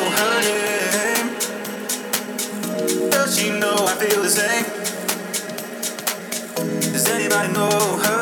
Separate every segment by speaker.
Speaker 1: know her name? Does she know I feel the same? Does anybody know her?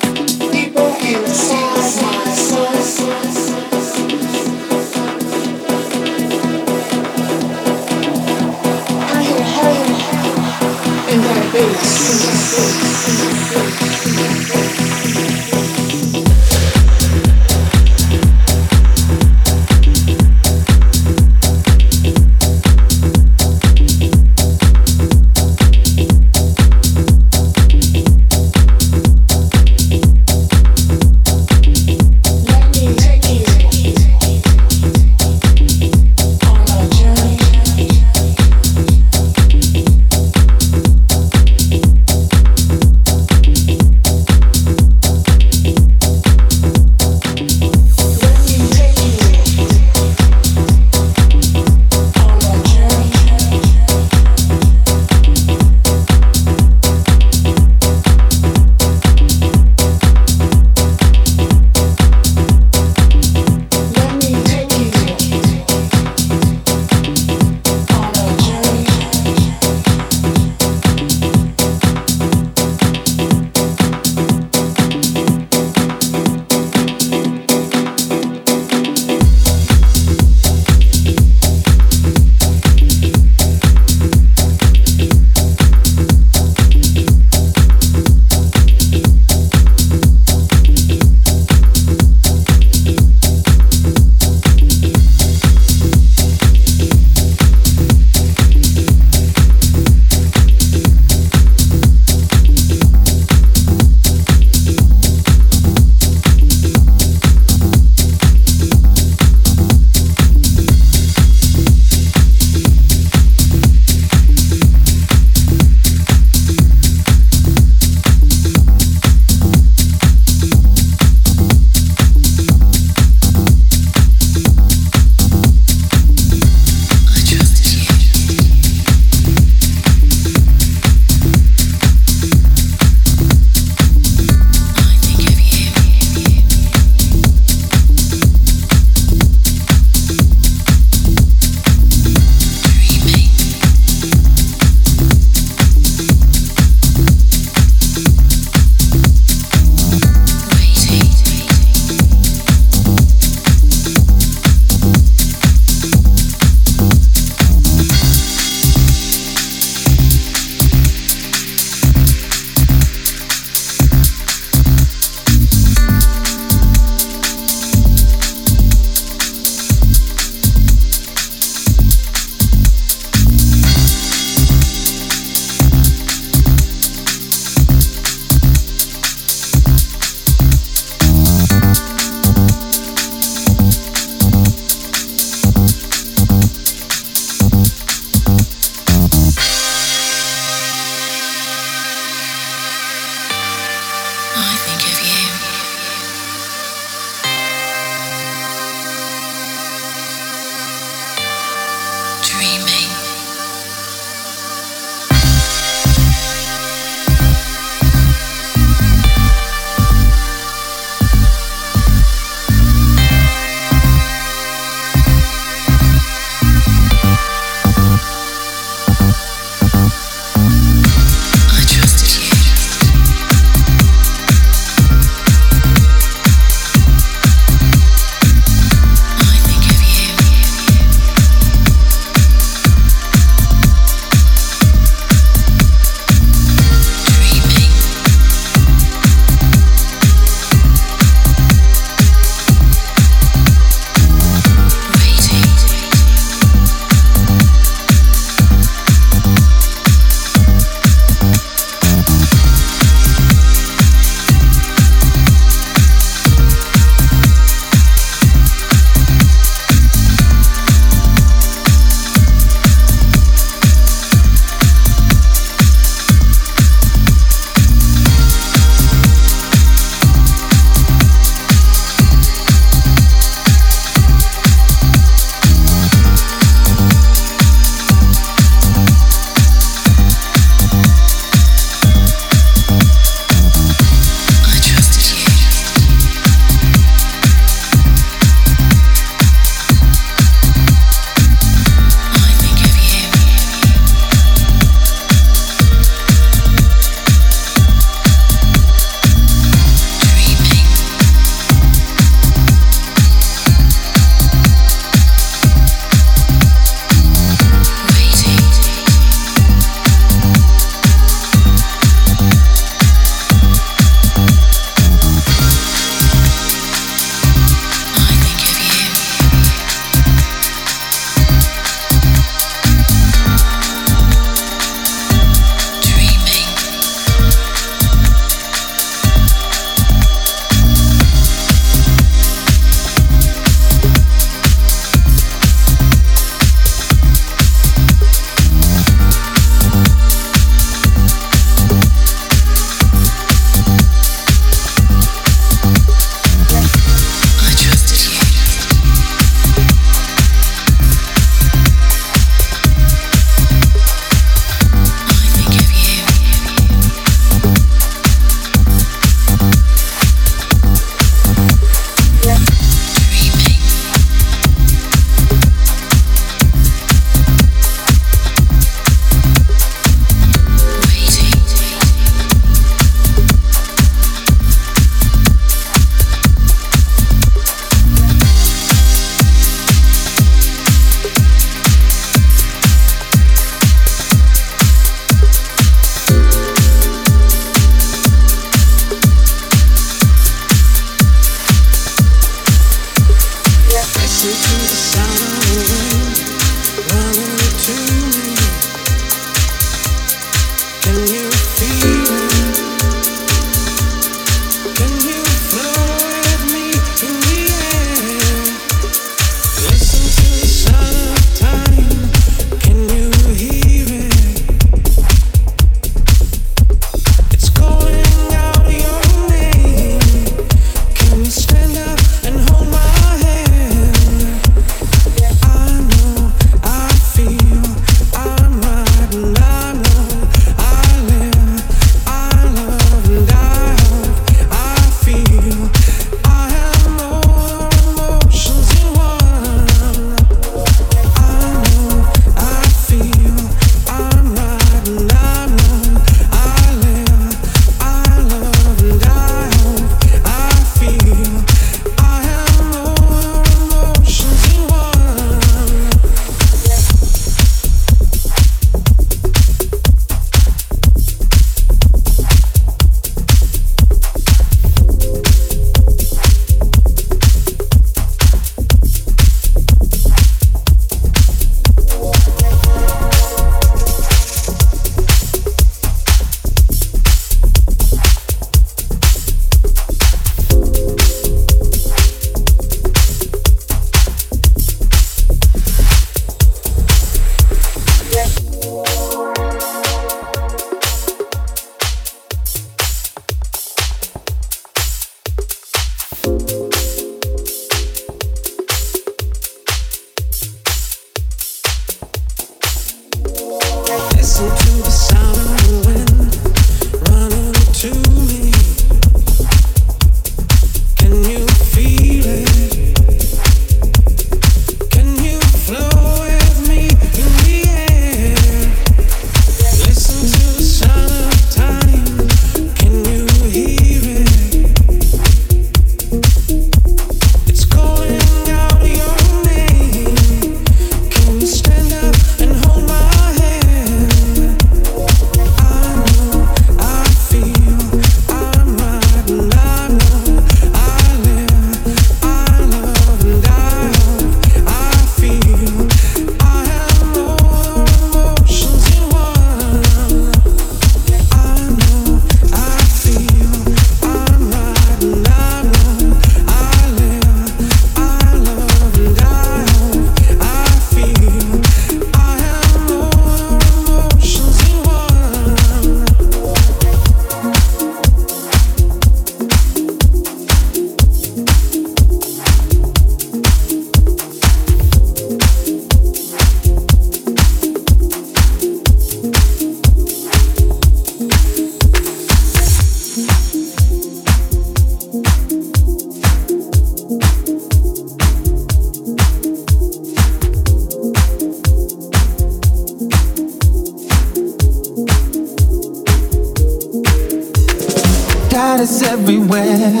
Speaker 2: Is everywhere,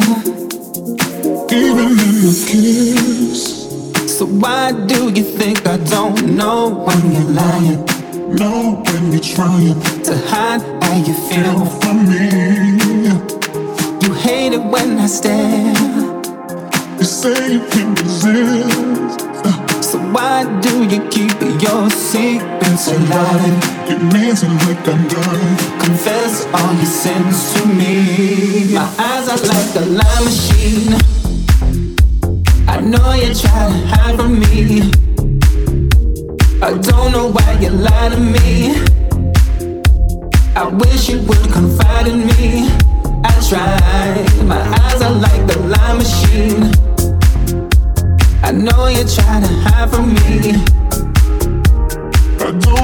Speaker 3: even in your kiss.
Speaker 2: So why do you think I don't know when you're lying?
Speaker 3: Know when you're trying
Speaker 2: to hide how you feel
Speaker 3: from me.
Speaker 2: You hate it when I stare.
Speaker 3: You say you can't resist.
Speaker 2: So why do you keep your secrets alive?
Speaker 3: You means it like I'm.
Speaker 2: Confess all your sins to me. My eyes are like a lie machine. I know you're trying to hide from me. I don't know why you lie to me. I wish you would confide in me. I try. My eyes are like a lie machine. I know you're trying to hide from me.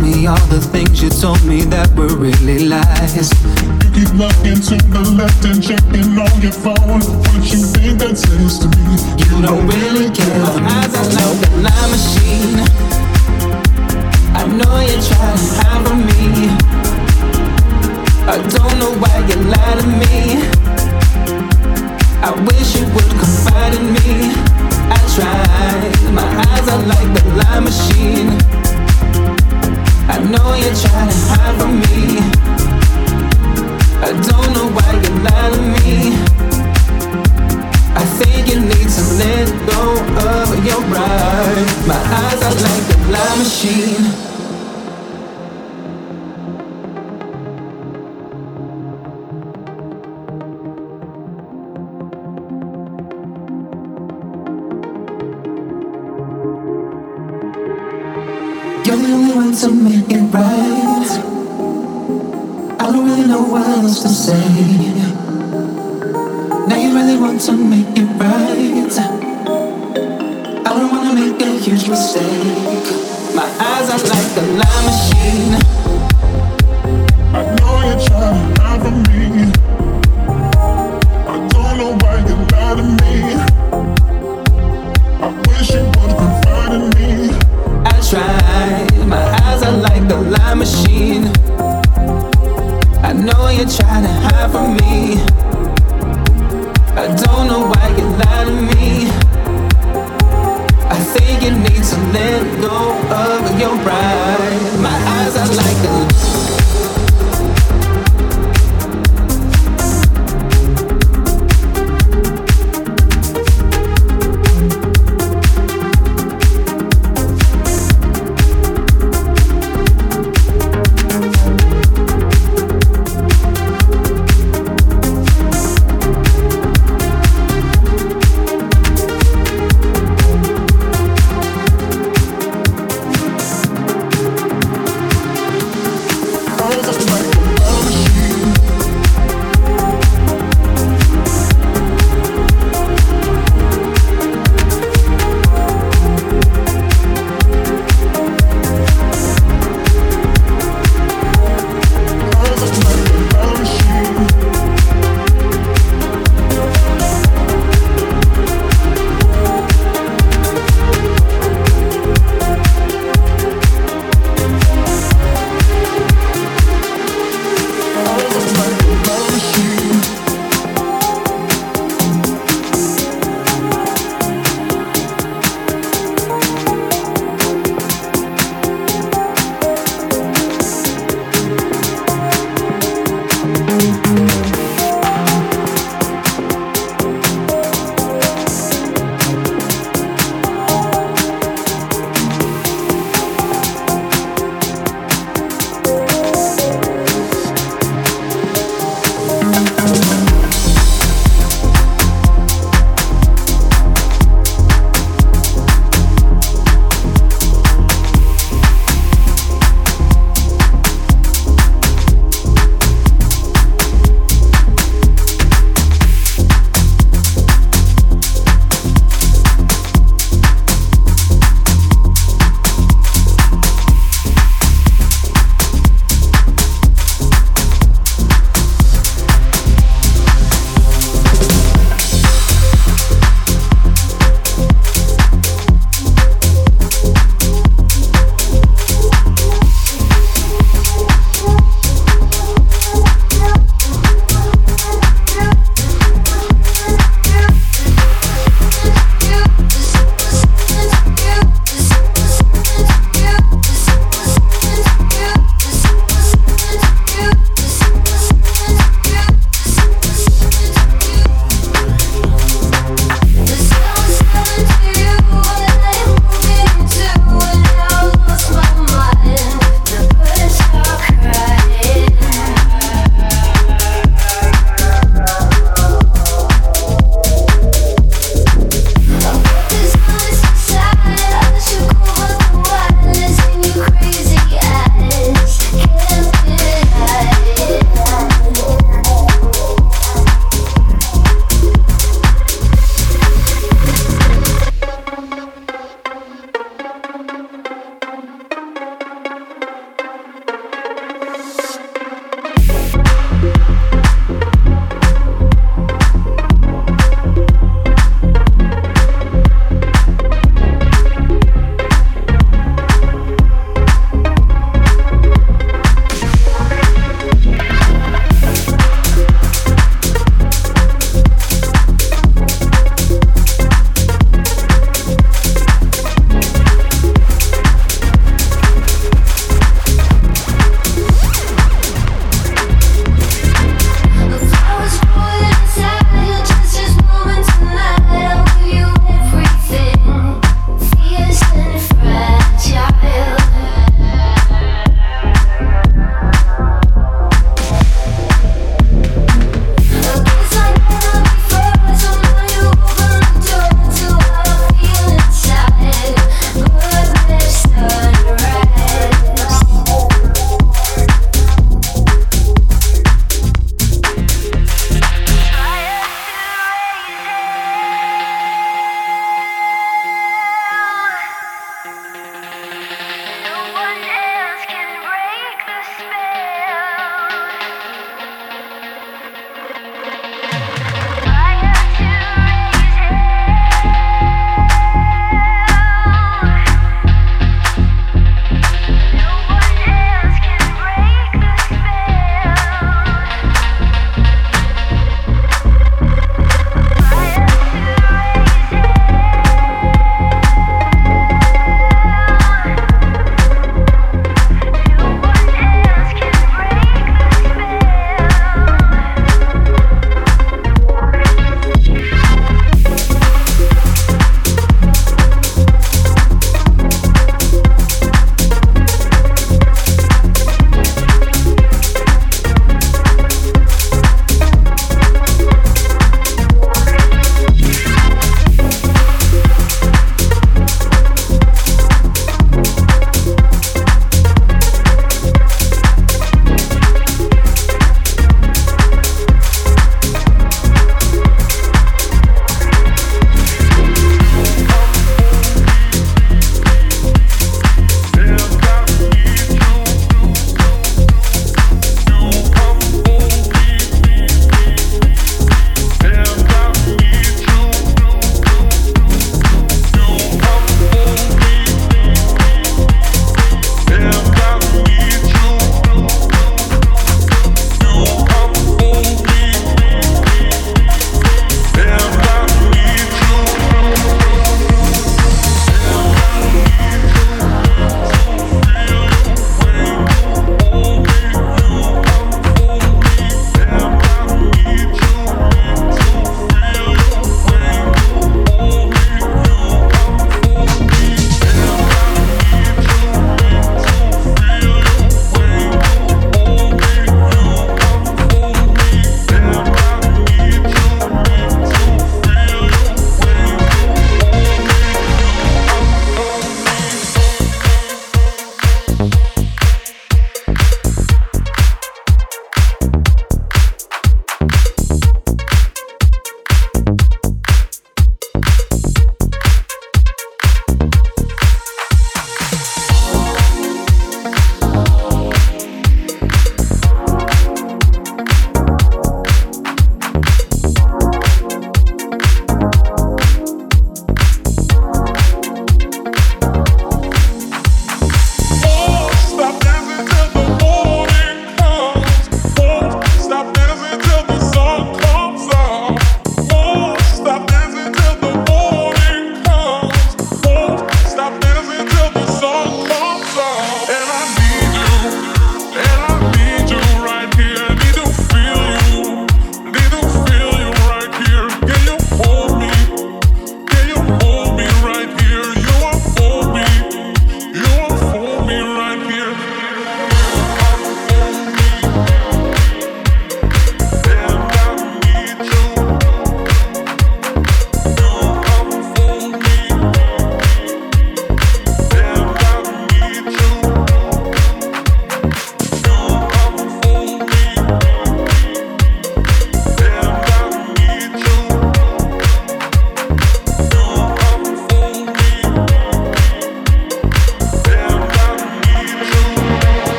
Speaker 2: are like
Speaker 3: I bet you be the one who always hurts my feelings. I don't want to be with you if you keep on deceiving. Be with all these things you say, you know I don't believe them. Every time I let you, then you leave me, but I'm bleeding
Speaker 2: you really love me, girl, then look into my eyes. Tell me all the things you told me that were really lies.
Speaker 3: You keep looking to the left and checking on your phone. What you think that says to me?
Speaker 2: You you don't really care. My eyes are like a lie machine. I know you're trying to hide from me. I don't know why you lie to me. I wish you would confide in me. I try. My eyes are like the lie machine. I know you're trying to hide from me. I don't know why you lie to me. I think you need to let go of your pride. My eyes are like the lie machine. To make it right. I don't really know what else to say. Now you really want to make it right. I don't wanna make a huge mistake. My eyes are like a lie machine.
Speaker 3: I know you're trying to from me.
Speaker 2: Machine. I know you're trying to hide from me. I don't know why you lie to me. I think you need to let go of your pride. My eyes are like a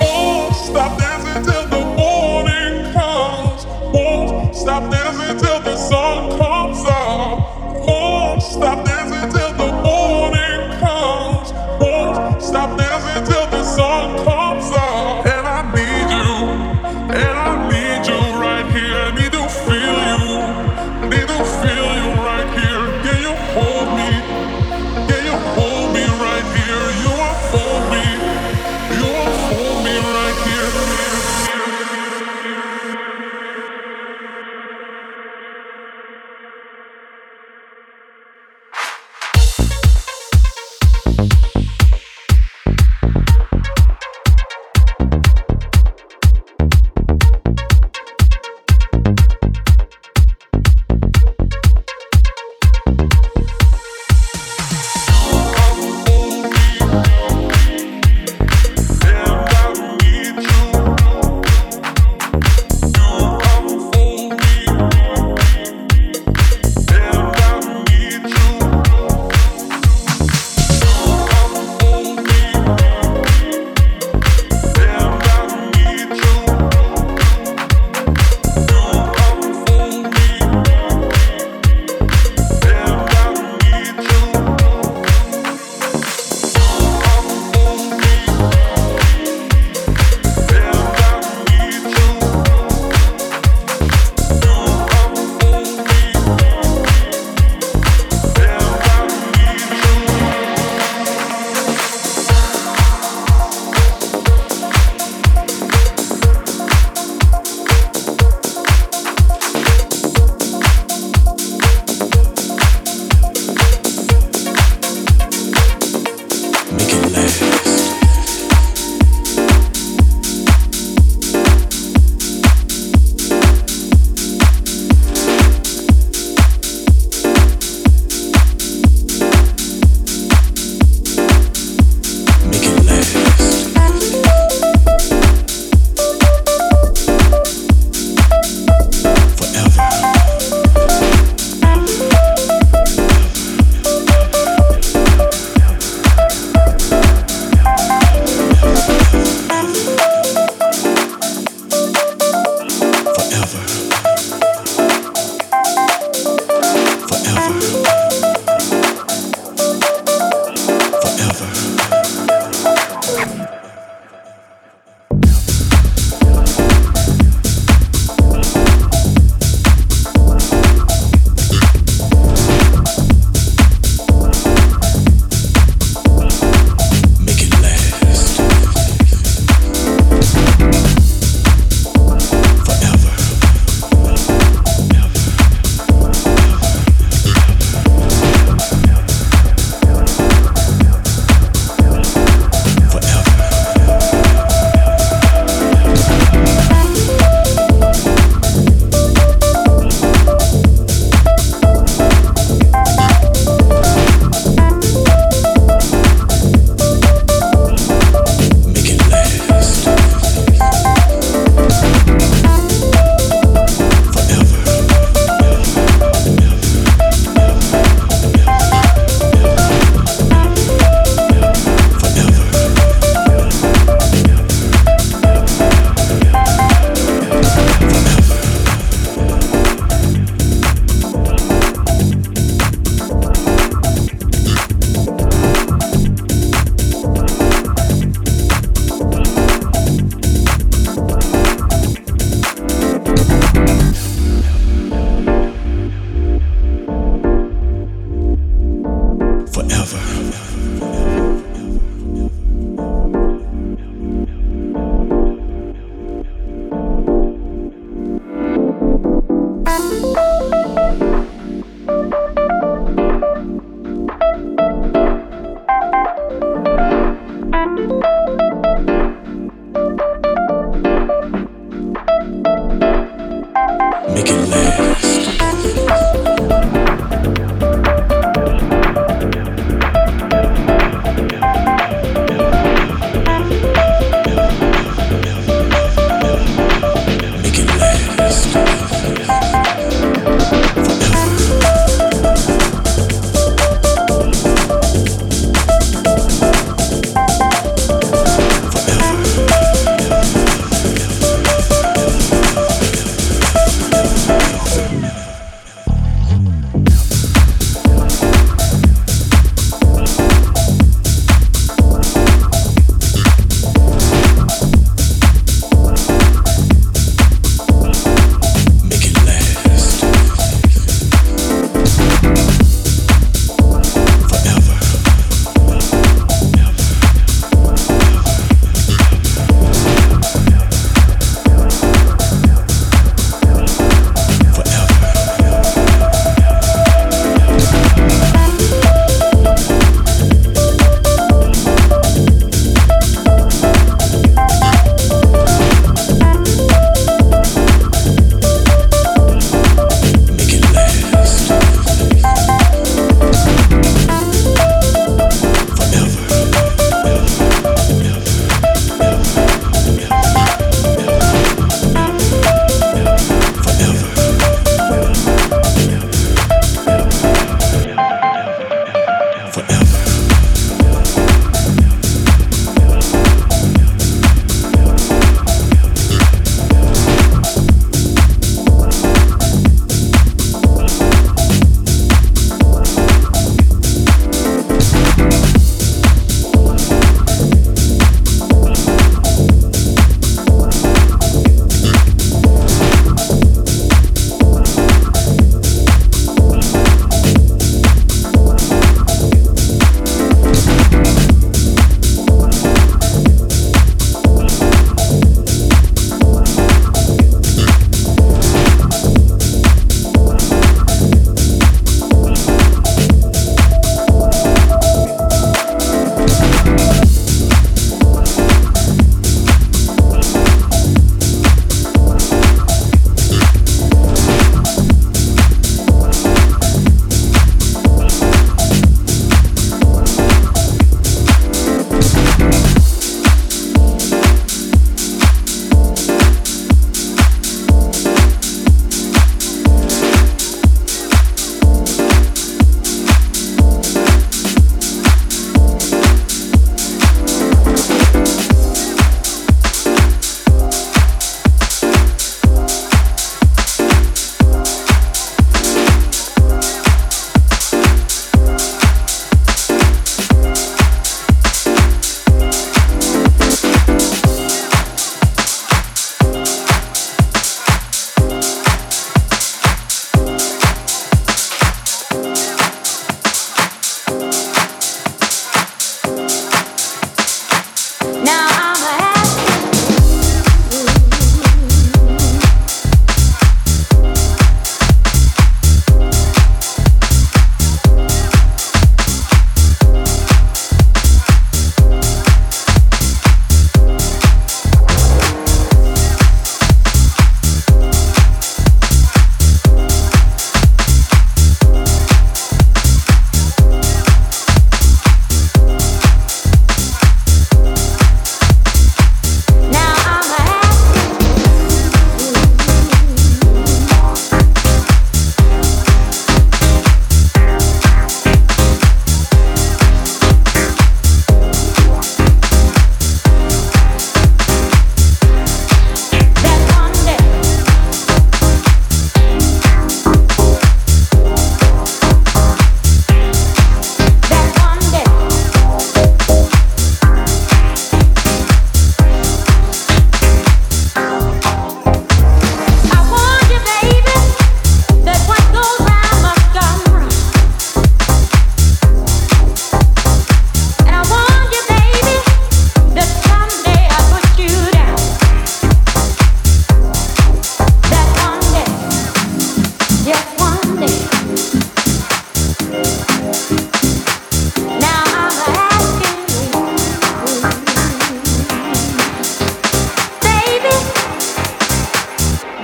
Speaker 4: Won't stop dancing till the morning comes. Won't stop dancing till the sun comes up. Won't stop dancing.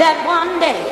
Speaker 4: that one day